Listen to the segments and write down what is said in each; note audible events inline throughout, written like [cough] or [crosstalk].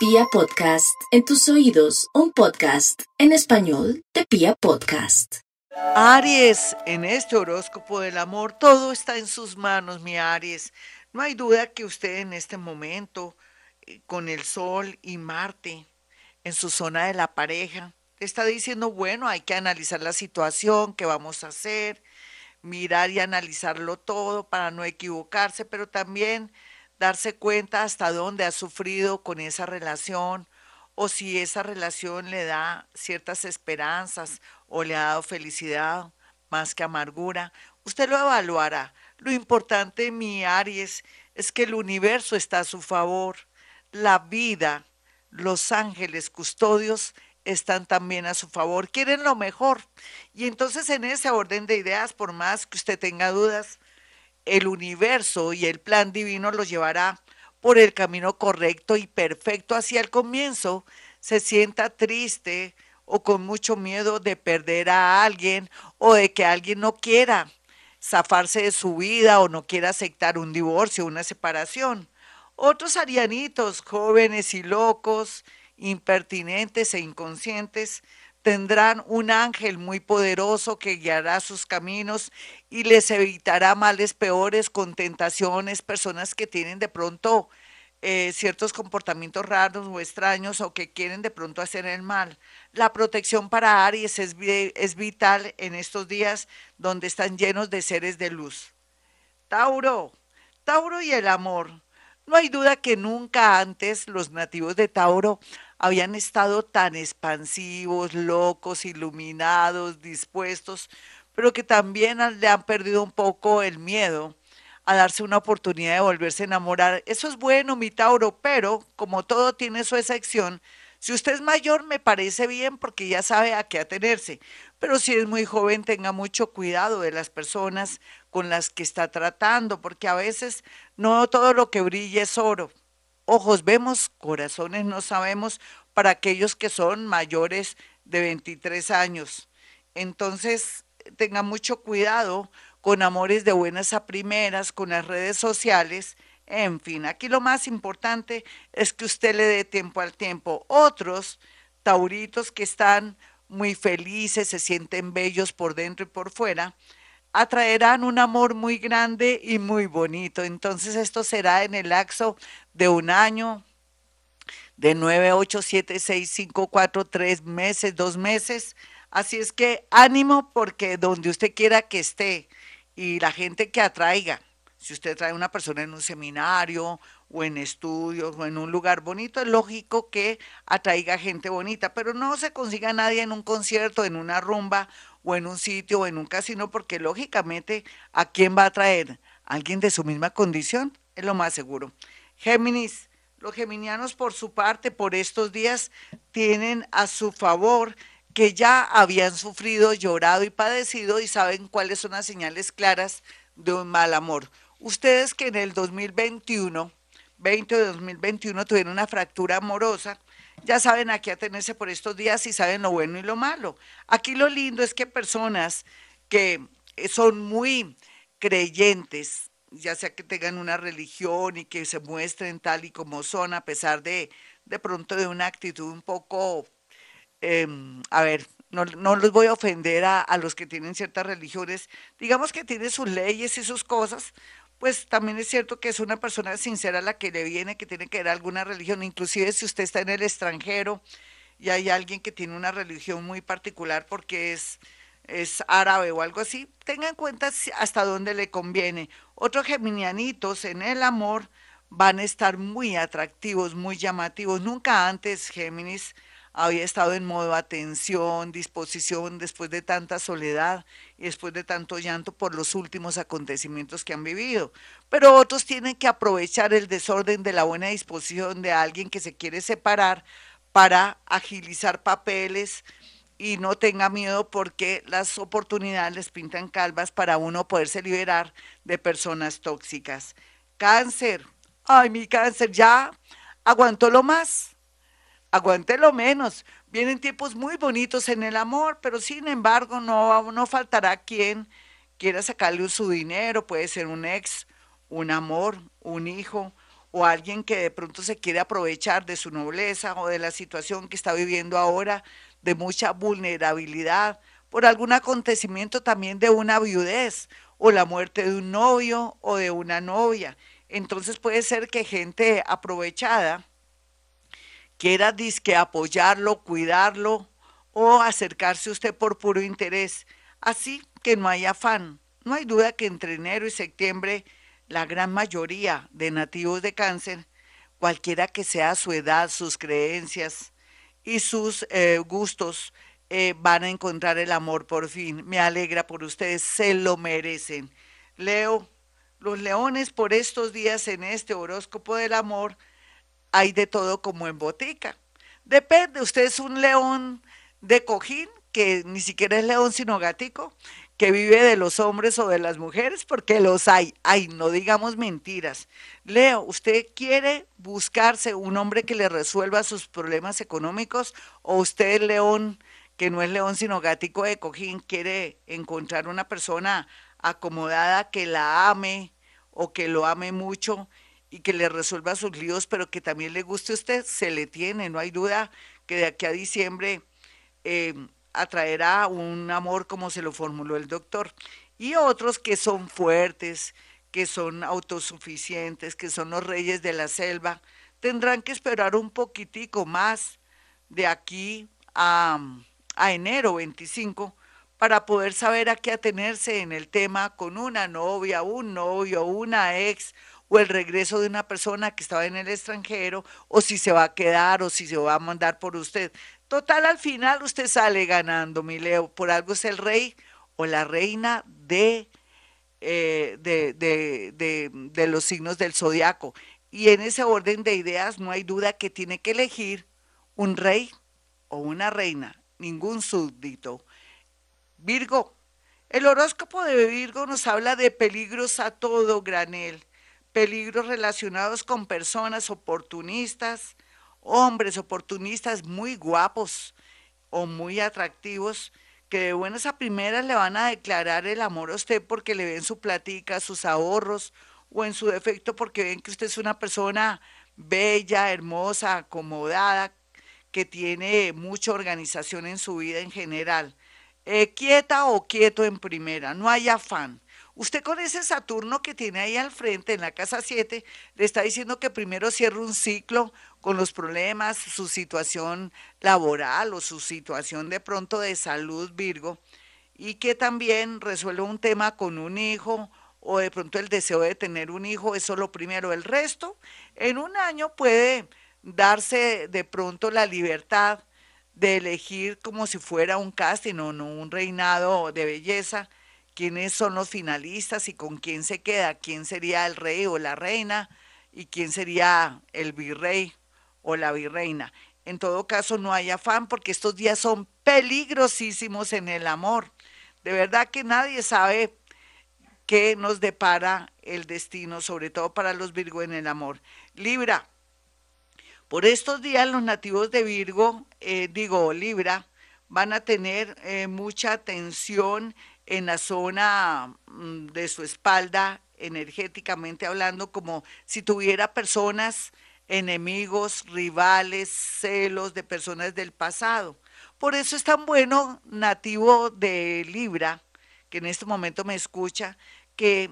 Pia Podcast, en tus oídos, un podcast en español de Pia Podcast. Aries, en este horóscopo del amor, todo está en sus manos, mi Aries. No hay duda que usted en este momento, eh, con el Sol y Marte en su zona de la pareja, está diciendo, bueno, hay que analizar la situación, qué vamos a hacer, mirar y analizarlo todo para no equivocarse, pero también darse cuenta hasta dónde ha sufrido con esa relación o si esa relación le da ciertas esperanzas o le ha dado felicidad más que amargura. Usted lo evaluará. Lo importante, mi Aries, es que el universo está a su favor. La vida, los ángeles custodios están también a su favor, quieren lo mejor. Y entonces en ese orden de ideas, por más que usted tenga dudas, el universo y el plan divino lo llevará por el camino correcto y perfecto hacia el comienzo. Se sienta triste o con mucho miedo de perder a alguien o de que alguien no quiera zafarse de su vida o no quiera aceptar un divorcio, una separación. Otros arianitos, jóvenes y locos, impertinentes e inconscientes, tendrán un ángel muy poderoso que guiará sus caminos y les evitará males peores con tentaciones, personas que tienen de pronto eh, ciertos comportamientos raros o extraños o que quieren de pronto hacer el mal. La protección para Aries es, es vital en estos días donde están llenos de seres de luz. Tauro, Tauro y el amor. No hay duda que nunca antes los nativos de Tauro habían estado tan expansivos, locos, iluminados, dispuestos, pero que también le han perdido un poco el miedo a darse una oportunidad de volverse a enamorar. Eso es bueno, mi Tauro, pero como todo tiene su excepción, si usted es mayor me parece bien porque ya sabe a qué atenerse, pero si es muy joven tenga mucho cuidado de las personas con las que está tratando, porque a veces no todo lo que brilla es oro ojos vemos, corazones no sabemos para aquellos que son mayores de 23 años. Entonces, tenga mucho cuidado con amores de buenas a primeras, con las redes sociales. En fin, aquí lo más importante es que usted le dé tiempo al tiempo. Otros tauritos que están muy felices, se sienten bellos por dentro y por fuera, atraerán un amor muy grande y muy bonito. Entonces esto será en el laxo de un año, de 9, 8, 7, 6, 5, 4, 3 meses, dos meses. Así es que ánimo porque donde usted quiera que esté y la gente que atraiga, si usted trae una persona en un seminario o en estudios o en un lugar bonito, es lógico que atraiga gente bonita, pero no se consiga nadie en un concierto, en una rumba o en un sitio o en un casino, porque lógicamente, ¿a quién va a traer? ¿Alguien de su misma condición? Es lo más seguro. Géminis, los geminianos por su parte, por estos días, tienen a su favor que ya habían sufrido, llorado y padecido y saben cuáles son las señales claras de un mal amor. Ustedes que en el 2021, 20 de 2021 tuvieron una fractura amorosa, ya saben a qué atenerse por estos días y saben lo bueno y lo malo. Aquí lo lindo es que personas que son muy creyentes, ya sea que tengan una religión y que se muestren tal y como son, a pesar de de pronto de una actitud un poco, em, a ver, no, no, los voy a ofender a, a, los que tienen ciertas religiones, digamos que tiene sus leyes y sus cosas, pues también es cierto que es una persona sincera la que le viene, que tiene que ver alguna religión, inclusive si usted está en el extranjero y hay alguien que tiene una religión muy particular porque es, es árabe o algo así, tenga en cuenta hasta dónde le conviene. Otros geminianitos en el amor van a estar muy atractivos, muy llamativos. Nunca antes Géminis había estado en modo atención, disposición después de tanta soledad y después de tanto llanto por los últimos acontecimientos que han vivido. Pero otros tienen que aprovechar el desorden de la buena disposición de alguien que se quiere separar para agilizar papeles y no tenga miedo porque las oportunidades les pintan calvas para uno poderse liberar de personas tóxicas. Cáncer. Ay, mi cáncer, ya aguantó lo más aguante lo menos. Vienen tiempos muy bonitos en el amor, pero sin embargo no, no faltará quien quiera sacarle su dinero, puede ser un ex, un amor, un hijo, o alguien que de pronto se quiere aprovechar de su nobleza o de la situación que está viviendo ahora, de mucha vulnerabilidad, por algún acontecimiento también de una viudez o la muerte de un novio o de una novia. Entonces puede ser que gente aprovechada quiera disque apoyarlo, cuidarlo o acercarse usted por puro interés. Así que no hay afán. No hay duda que entre enero y septiembre la gran mayoría de nativos de cáncer, cualquiera que sea su edad, sus creencias y sus eh, gustos, eh, van a encontrar el amor por fin. Me alegra por ustedes, se lo merecen. Leo, los leones por estos días en este horóscopo del amor, hay de todo como en botica. Depende, usted es un león de cojín, que ni siquiera es león sino gatico, que vive de los hombres o de las mujeres, porque los hay. Ay, no digamos mentiras. Leo, ¿usted quiere buscarse un hombre que le resuelva sus problemas económicos o usted, león, que no es león sino gatico de cojín, quiere encontrar una persona acomodada que la ame o que lo ame mucho y que le resuelva sus líos, pero que también le guste a usted? Se le tiene, no hay duda que de aquí a diciembre... Eh, atraerá un amor como se lo formuló el doctor. Y otros que son fuertes, que son autosuficientes, que son los reyes de la selva, tendrán que esperar un poquitico más de aquí a, a enero 25 para poder saber a qué atenerse en el tema con una novia, un novio, una ex o el regreso de una persona que estaba en el extranjero o si se va a quedar o si se va a mandar por usted. Total, al final usted sale ganando, mi Leo. Por algo es el rey o la reina de, eh, de, de, de, los signos del zodiaco. Y en ese orden de ideas no hay duda que tiene que elegir un rey o una reina, ningún súbdito. Virgo, el horóscopo de Virgo nos habla de peligros a todo granel, peligros relacionados con personas oportunistas, hombres oportunistas muy guapos o muy atractivos que de buenas a primeras le van a declarar el amor a usted porque le ven su platica, sus ahorros o en su defecto porque ven que usted es una persona bella, hermosa, acomodada, que tiene mucha organización en su vida en general. Eh, quieta o quieto en primera, no hay afán. Usted con ese Saturno que tiene ahí al frente en la casa 7, le está diciendo que primero cierre un ciclo con los problemas, su situación laboral o su situación de pronto de salud, Virgo, y que también resuelva un tema con un hijo o de pronto el deseo de tener un hijo, eso lo primero. El resto, en un año puede darse de pronto la libertad de elegir como si fuera un casting o no un reinado de belleza, quiénes son los finalistas y con quién se queda, quién sería el rey o la reina y quién sería el virrey o la virreina. En todo caso, no hay afán porque estos días son peligrosísimos en el amor. De verdad que nadie sabe qué nos depara el destino, sobre todo para los Virgo en el amor. Libra, por estos días los nativos de Virgo, eh, digo Libra, van a tener eh, mucha tensión en la zona mm, de su espalda, energéticamente hablando, como si tuviera personas enemigos, rivales, celos de personas del pasado. Por eso es tan bueno nativo de Libra, que en este momento me escucha, que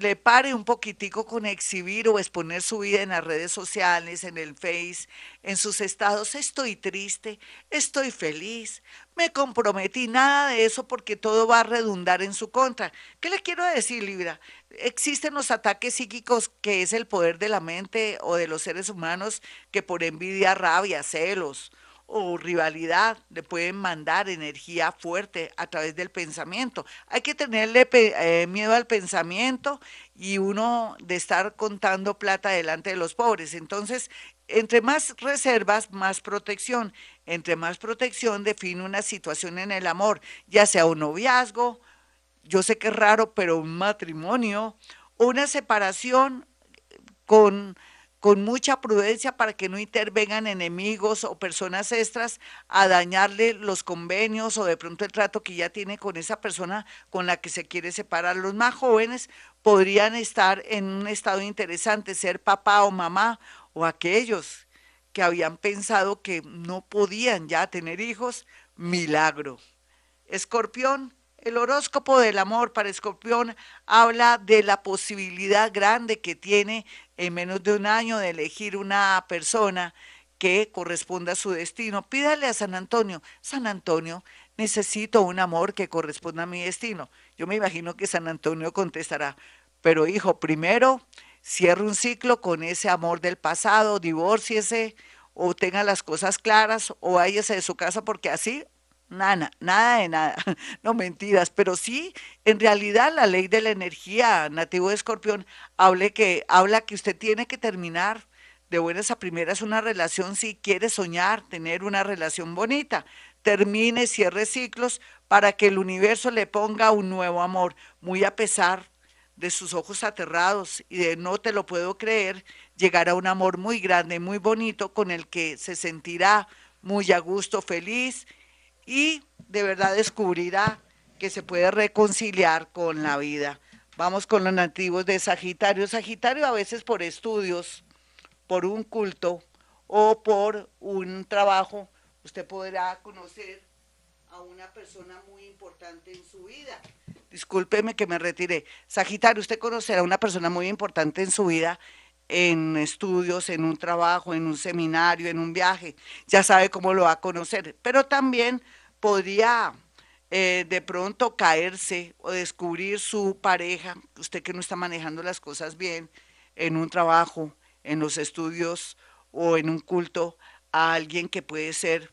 le pare un poquitico con exhibir o exponer su vida en las redes sociales, en el Face, en sus estados. Estoy triste, estoy feliz, me comprometí, nada de eso porque todo va a redundar en su contra. ¿Qué le quiero decir, Libra? Existen los ataques psíquicos que es el poder de la mente o de los seres humanos que por envidia, rabia, celos, o rivalidad le pueden mandar energía fuerte a través del pensamiento. Hay que tenerle eh, miedo al pensamiento y uno de estar contando plata delante de los pobres. Entonces, entre más reservas, más protección. Entre más protección define una situación en el amor, ya sea un noviazgo, yo sé que es raro, pero un matrimonio, una separación con con mucha prudencia para que no intervengan enemigos o personas extras a dañarle los convenios o de pronto el trato que ya tiene con esa persona con la que se quiere separar. Los más jóvenes podrían estar en un estado interesante, ser papá o mamá o aquellos que habían pensado que no podían ya tener hijos, milagro. Escorpión, el horóscopo del amor para Escorpión habla de la posibilidad grande que tiene en menos de un año de elegir una persona que corresponda a su destino. Pídale a San Antonio, San Antonio, necesito un amor que corresponda a mi destino. Yo me imagino que San Antonio contestará, pero hijo, primero cierre un ciclo con ese amor del pasado, divórciese o tenga las cosas claras o váyase de su casa porque así Nada, nada de nada, [laughs] no mentiras, pero sí, en realidad la ley de la energía nativo de escorpión habla que, habla que usted tiene que terminar de buenas a primeras una relación si quiere soñar, tener una relación bonita. Termine, cierre ciclos para que el universo le ponga un nuevo amor, muy a pesar de sus ojos aterrados y de no te lo puedo creer, llegará un amor muy grande, muy bonito, con el que se sentirá muy a gusto, feliz y de verdad descubrirá que se puede reconciliar con la vida. Vamos con los nativos de Sagitario. Sagitario a veces por estudios, por un culto o por un trabajo, usted podrá conocer a una persona muy importante en su vida. Discúlpeme que me retiré. Sagitario, usted conocerá a una persona muy importante en su vida en estudios, en un trabajo, en un seminario, en un viaje, ya sabe cómo lo va a conocer, pero también podría eh, de pronto caerse o descubrir su pareja, usted que no está manejando las cosas bien, en un trabajo, en los estudios o en un culto, a alguien que puede ser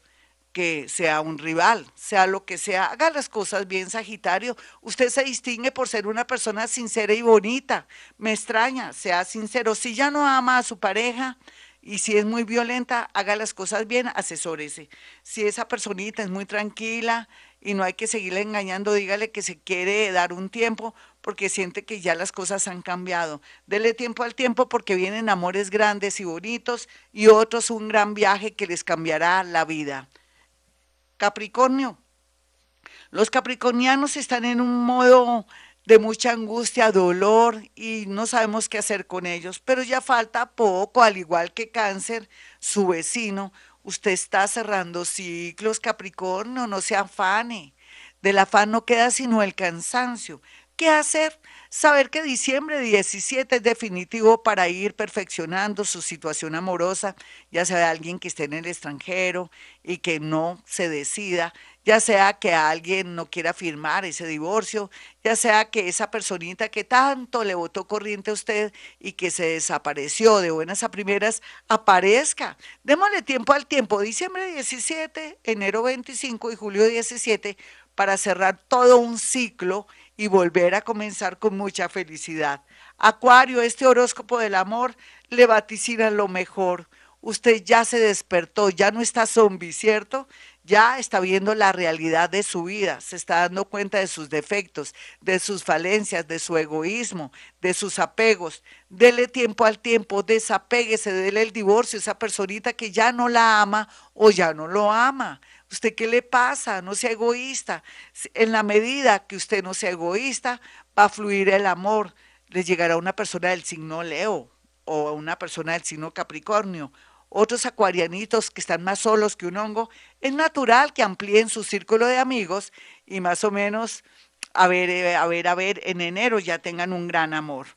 que sea un rival, sea lo que sea, haga las cosas bien, Sagitario. Usted se distingue por ser una persona sincera y bonita. Me extraña, sea sincero. Si ya no ama a su pareja y si es muy violenta, haga las cosas bien, asesórese. Si esa personita es muy tranquila y no hay que seguirle engañando, dígale que se quiere dar un tiempo porque siente que ya las cosas han cambiado. Dele tiempo al tiempo porque vienen amores grandes y bonitos y otros un gran viaje que les cambiará la vida. Capricornio. Los capricornianos están en un modo de mucha angustia, dolor y no sabemos qué hacer con ellos, pero ya falta poco, al igual que cáncer, su vecino. Usted está cerrando ciclos, Capricornio, no se afane. Del afán no queda sino el cansancio. ¿Qué hacer? Saber que diciembre 17 es definitivo para ir perfeccionando su situación amorosa, ya sea alguien que esté en el extranjero y que no se decida, ya sea que alguien no quiera firmar ese divorcio, ya sea que esa personita que tanto le votó corriente a usted y que se desapareció de buenas a primeras, aparezca. Démosle tiempo al tiempo, diciembre 17, enero 25 y julio 17, para cerrar todo un ciclo y volver a comenzar con mucha felicidad. Acuario, este horóscopo del amor le vaticina lo mejor. Usted ya se despertó, ya no está zombie, ¿cierto? Ya está viendo la realidad de su vida, se está dando cuenta de sus defectos, de sus falencias, de su egoísmo, de sus apegos. Dele tiempo al tiempo, desapéguese, dele el divorcio a esa personita que ya no la ama o ya no lo ama. ¿Usted qué le pasa? No sea egoísta. En la medida que usted no sea egoísta, va a fluir el amor. Le llegará una persona del signo Leo o una persona del signo Capricornio. Otros acuarianitos que están más solos que un hongo, es natural que amplíen su círculo de amigos y más o menos, a ver, eh, a ver, a ver, en enero ya tengan un gran amor.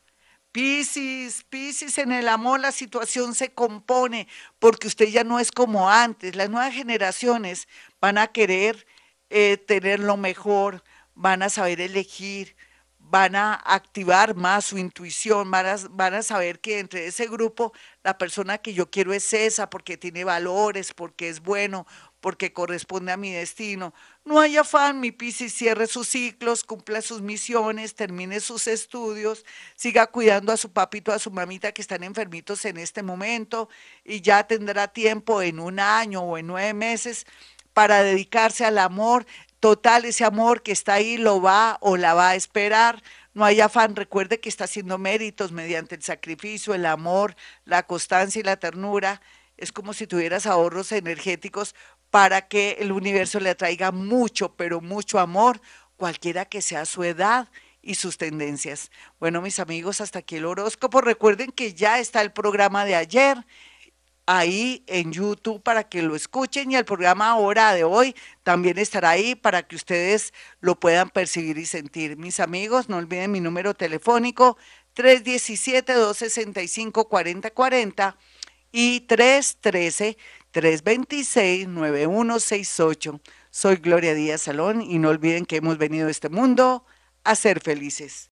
Piscis, Piscis, en el amor la situación se compone porque usted ya no es como antes. Las nuevas generaciones van a querer eh, tener lo mejor, van a saber elegir, van a activar más su intuición, van a, van a, saber que entre ese grupo la persona que yo quiero es esa porque tiene valores, porque es bueno, porque corresponde a mi destino. No hay afán, mi Piscis cierre sus ciclos, cumpla sus misiones, termine sus estudios, siga cuidando a su papito, a su mamita que están enfermitos en este momento y ya tendrá tiempo en un año o en nueve meses para dedicarse al amor. Total, ese amor que está ahí lo va o la va a esperar. no hay afán. Recuerde que está haciendo méritos mediante el sacrificio, el amor, la constancia y la ternura. Es como si tuvieras ahorros energéticos para que el universo le atraiga mucho, pero mucho amor, cualquiera que sea su edad y sus tendencias. Bueno, mis amigos, hasta aquí el horóscopo. Recuerden que ya está el programa de ayer ahí en YouTube para que lo escuchen y el programa ahora de hoy también estará ahí para que ustedes lo puedan percibir y sentir. Mis amigos, no olviden mi número telefónico 317-265-4040 y 313-326-9168. Soy Gloria Díaz Salón y no olviden que hemos venido a este mundo a ser felices.